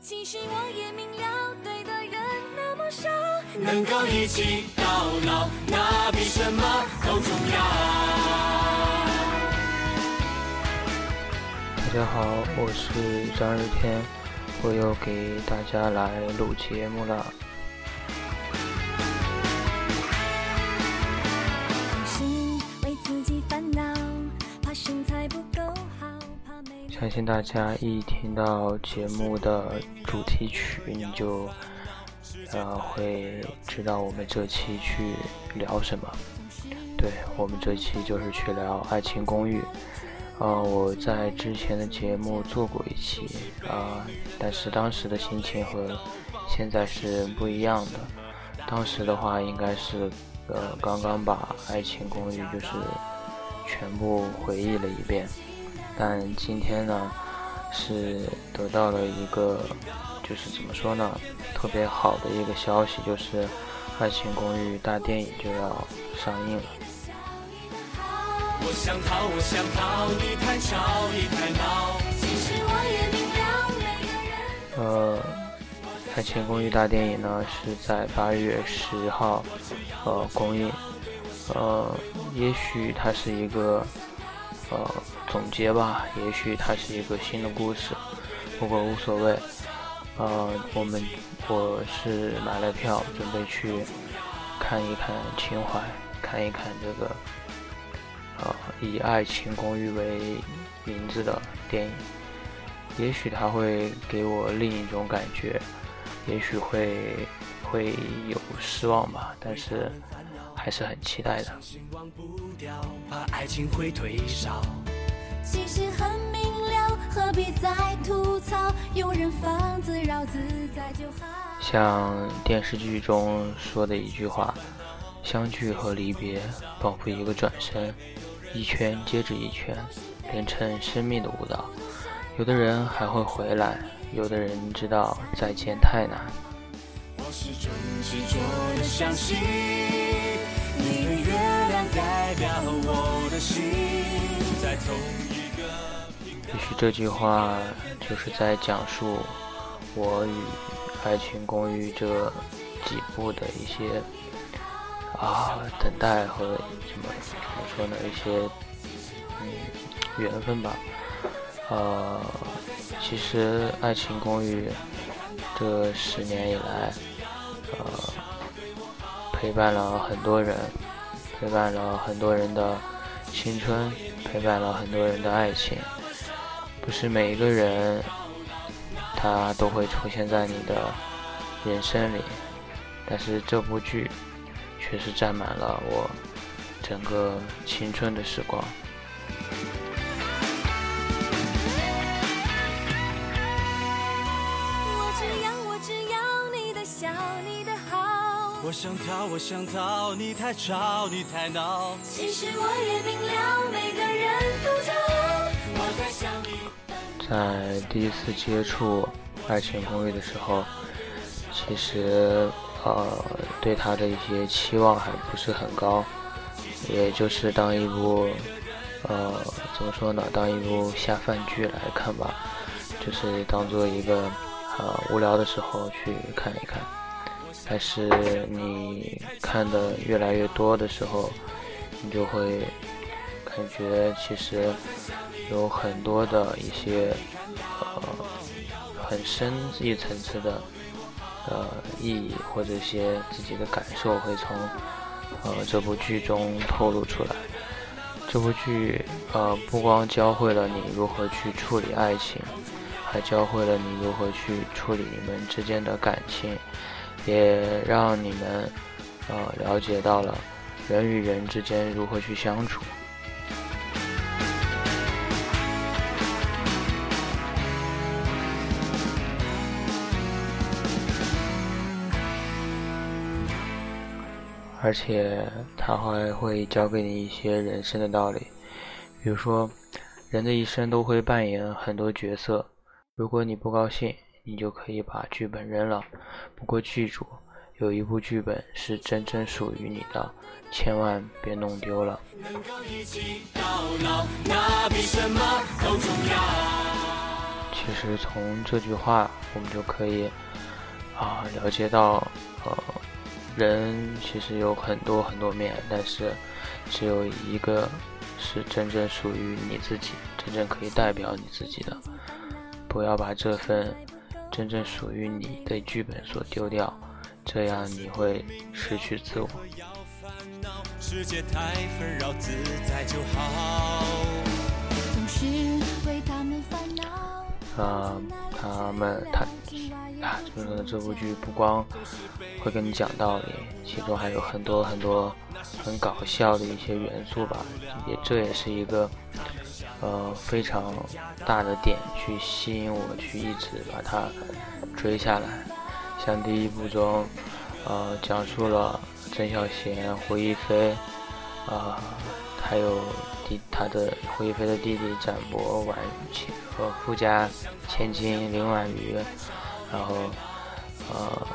其实我也明了，对的人那么少，能够一起到老，那比什么都重要。大家好，我是张日天，我又给大家来录节目了。相信大家一听到节目的主题曲，你就呃会知道我们这期去聊什么。对我们这期就是去聊《爱情公寓》。呃，我在之前的节目做过一期啊，但是当时的心情和现在是不一样的。当时的话，应该是呃刚刚把《爱情公寓》就是全部回忆了一遍。但今天呢，是得到了一个，就是怎么说呢，特别好的一个消息，就是《爱情公寓》大电影就要上映了。呃，《爱情公寓》大电影呢是在八月十号呃公映，呃，也许它是一个。呃，总结吧，也许它是一个新的故事，不过无所谓。呃，我们我是买了票，准备去看一看情怀，看一看这个呃以《爱情公寓》为名字的电影。也许它会给我另一种感觉，也许会会有失望吧，但是。还是很期待的。像电视剧中说的一句话：“相聚和离别，仿佛一个转身，一圈接着一圈，连成生命的舞蹈。有的人还会回来，有的人知道再见太难。”我始终执着的相信。也许这句话就是在讲述我与《爱情公寓》这几部的一些啊等待和怎么怎么说呢一些嗯缘分吧。呃，其实《爱情公寓》这十年以来，呃，陪伴了很多人。陪伴了很多人的青春，陪伴了很多人的爱情。不是每一个人，他都会出现在你的人生里，但是这部剧却是占满了我整个青春的时光。我想逃，我想逃，你太吵，你太闹。其实我也明了，每个人都骄傲。我在想你。在第一次接触《爱情公寓》的时候，其实呃对他的一些期望还不是很高，也就是当一部呃怎么说呢，当一部下饭剧来看吧，就是当做一个呃无聊的时候去看一看。但是你看的越来越多的时候，你就会感觉其实有很多的一些呃很深一层次的呃意义或者一些自己的感受会从呃这部剧中透露出来。这部剧呃不光教会了你如何去处理爱情，还教会了你如何去处理你们之间的感情。也让你们，呃，了解到了人与人之间如何去相处，而且他还会教给你一些人生的道理，比如说，人的一生都会扮演很多角色，如果你不高兴。你就可以把剧本扔了，不过记住，有一部剧本是真正属于你的，千万别弄丢了。其其实从这句话，我们就可以啊了解到，呃，人其实有很多很多面，但是只有一个是真正属于你自己，真正可以代表你自己的。不要把这份真正属于你的剧本所丢掉，这样你会失去自我。世界太纷扰，自在就好。总是为他们烦恼。啊，他们他啊，就是这部剧不光会跟你讲道理，其中还有很多很多很搞笑的一些元素吧，也这也是一个呃非常大的点，去吸引我去一直把它追下来。像第一部中，呃，讲述了。曾小贤、胡一菲，啊，还有弟他的胡一菲的弟弟展博、婉晴和富家千金林婉瑜，然后，呃，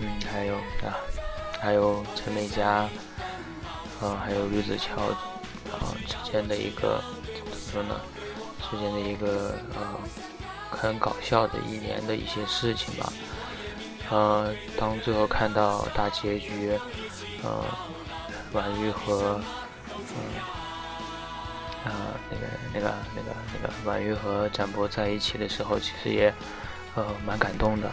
嗯，还有啊，还有陈美嘉，啊，还有吕子乔，啊之间的一个说呢？之间的一个呃很搞笑的一年的一些事情吧。呃，当最后看到大结局，呃，婉玉和，嗯，啊，那个、那个、那个、那个婉玉和展博在一起的时候，其实也，呃，蛮感动的。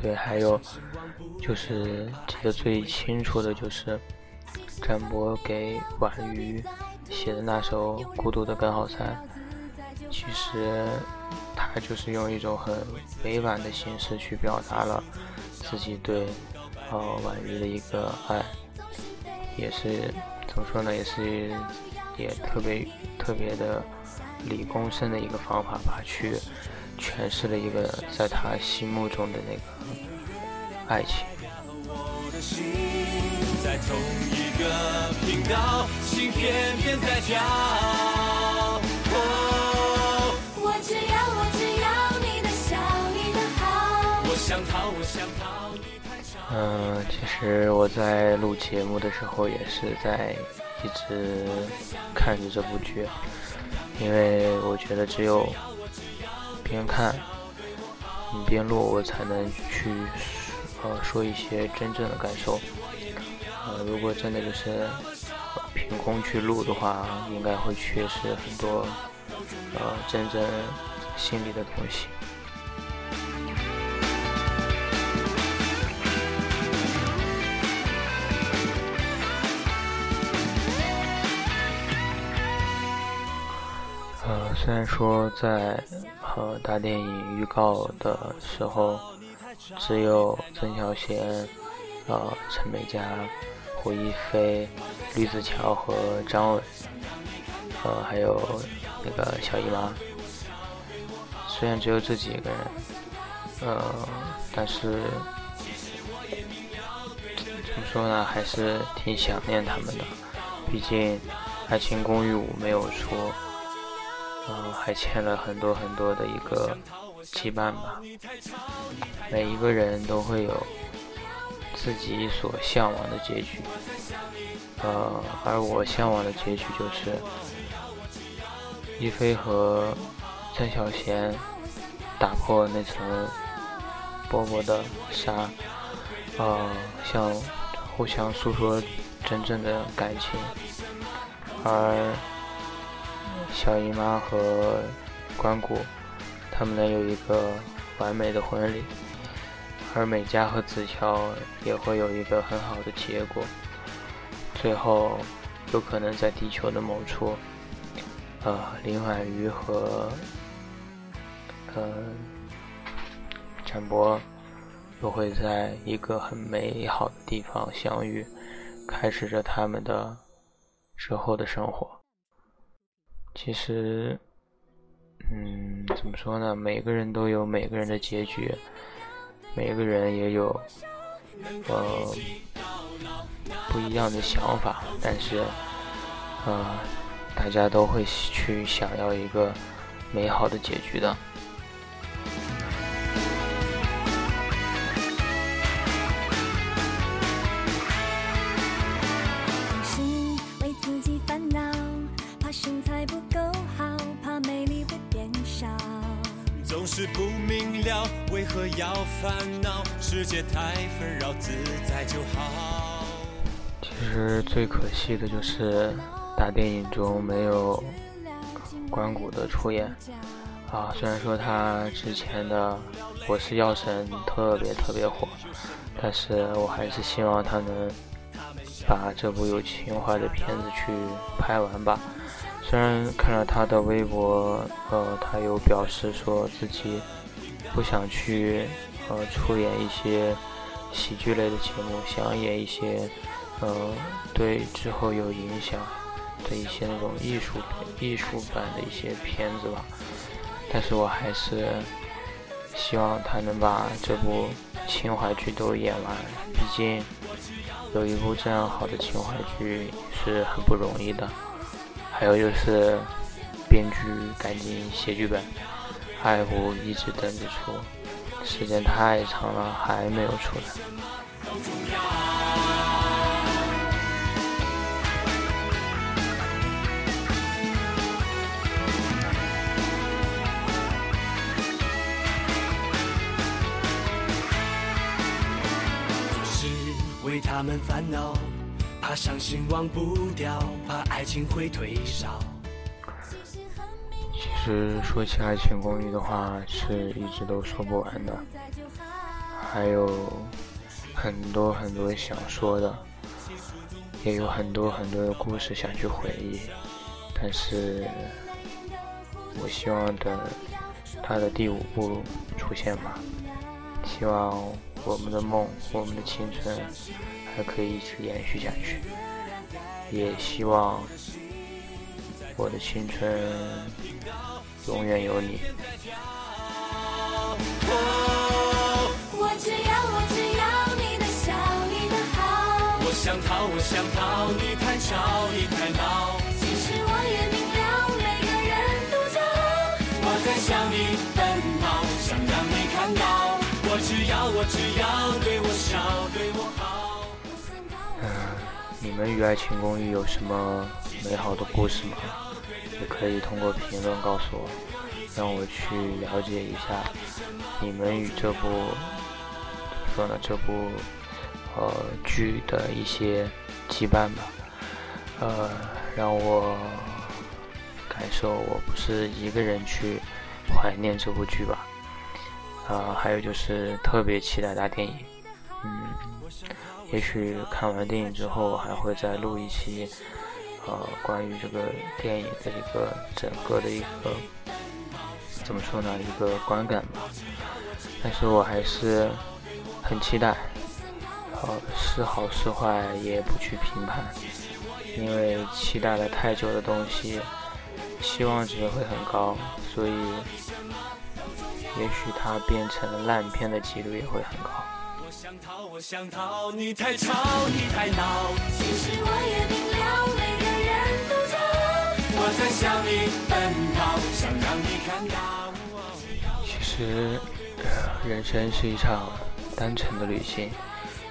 对，还有，就是记得最清楚的就是。展博给婉瑜写的那首《孤独的根号三》，其实他就是用一种很委婉的形式去表达了自己对呃婉瑜的一个爱，也是怎么说呢？也是也特别特别的理工生的一个方法吧，去诠释了一个在他心目中的那个爱情。在同一个频道，心偏偏在跳。我只要，我只要你的笑，你的好。我想逃，我想逃，嗯，其实我在录节目的时候，也是在一直看着这部剧，因为我觉得只有边看，边录，我才能去呃说一些真正的感受。呃，如果真的就是凭空去录的话，应该会缺失很多呃真正心里的东西。呃，虽然说在和大电影预告的时候，只有曾小贤。呃，陈美嘉、胡一菲、吕子乔和张伟，呃，还有那个小姨妈。虽然只有这几个人，呃，但是怎么说呢，还是挺想念他们的。毕竟《爱情公寓五》没有出，呃，还欠了很多很多的一个羁绊吧。每一个人都会有。自己所向往的结局，呃，而我向往的结局就是一菲和曾小贤打破那层薄薄的纱，呃，向互相诉说真正的感情，而小姨妈和关谷他们能有一个完美的婚礼。而美嘉和子乔也会有一个很好的结果，最后有可能在地球的某处，呃，林婉瑜和呃展博又会在一个很美好的地方相遇，开始着他们的之后的生活。其实，嗯，怎么说呢？每个人都有每个人的结局。每个人也有呃不一样的想法，但是呃大家都会去想要一个美好的结局的。是不明了，为何要烦恼？世界太纷扰，自在就好。其实最可惜的就是大电影中没有关谷的出演啊。虽然说他之前的《我是药神》特别特别火，但是我还是希望他能把这部有情怀的片子去拍完吧。虽然看了他的微博，呃，他有表示说自己不想去呃出演一些喜剧类的节目，想演一些呃对之后有影响的一些那种艺术艺术版的一些片子吧。但是我还是希望他能把这部情怀剧都演完，毕竟有一部这样好的情怀剧是很不容易的。还有就是，编剧赶紧写剧本，爱狐一直等着出，时间太长了还没有出来。总是为他们烦恼。怕伤心忘不掉，怕爱情会退烧。其实说起《爱情公寓》的话，是一直都说不完的，还有很多很多想说的，也有很多很多的故事想去回忆，但是我希望等他的第五部出现吧，希望我们的梦，我们的青春。还可以一直延续下去，也希望我的青春永远有你。我只要我只要你的笑你的好，我想逃我想逃，你太吵你太闹。你们与《爱情公寓》有什么美好的故事吗？也可以通过评论告诉我，让我去了解一下你们与这部说呢这部呃剧的一些羁绊吧。呃，让我感受我不是一个人去怀念这部剧吧。啊，还有就是特别期待大电影，嗯。也许看完电影之后，还会再录一期，呃，关于这个电影的一个整个的一个怎么说呢，一个观感吧。但是我还是很期待，呃，是好是坏也不去评判，因为期待了太久的东西，期望值会很高，所以也许它变成烂片的几率也会很高。想逃，我想逃，你太吵，你太闹。其实我也明了，每个人都吵。我在向你奔跑，想让你看到。其实，人生是一场单程的旅行。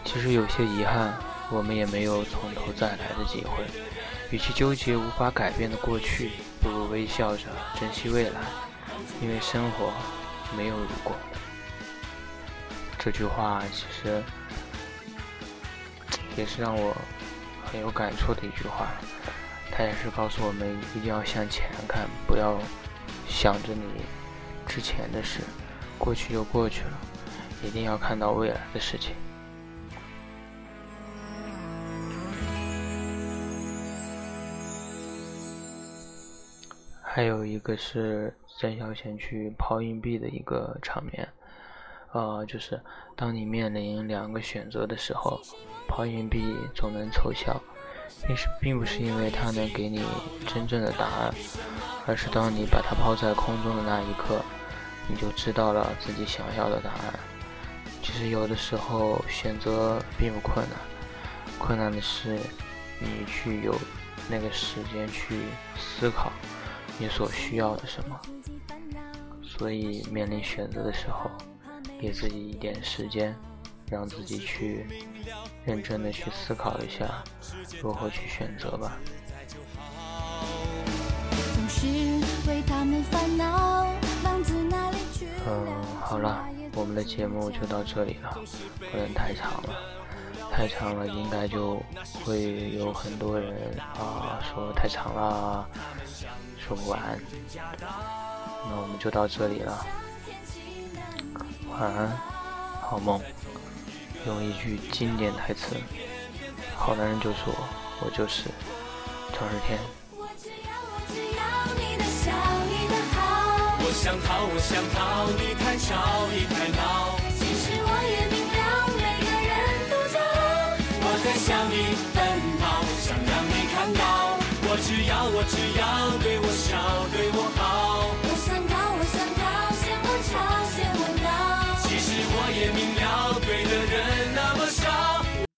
其实有些遗憾，我们也没有从头再来的机会。与其纠结无法改变的过去，不如微笑着珍惜未来，因为生活没有如果。这句话其实也是让我很有感触的一句话，它也是告诉我们一定要向前看，不要想着你之前的事，过去就过去了，一定要看到未来的事情。还有一个是曾小贤去抛硬币的一个场面。呃，就是当你面临两个选择的时候，抛硬币总能凑效，并是并不是因为它能给你真正的答案，而是当你把它抛在空中的那一刻，你就知道了自己想要的答案。其实有的时候选择并不困难，困难的是你去有那个时间去思考你所需要的什么。所以面临选择的时候。给自己一点时间，让自己去认真的去思考一下如何去选择吧。嗯，好了，我们的节目就到这里了，不能太长了，太长了应该就会有很多人啊说太长了，说不完。那我们就到这里了，晚安，好梦。用一句经典台词，好男人就是我，我就是张日天。我想逃，我想逃，你太吵，你太闹。其实我也明了，每个人都骄傲。我在向你奔跑，想让你看到。我只要，我只要对我笑，对我好。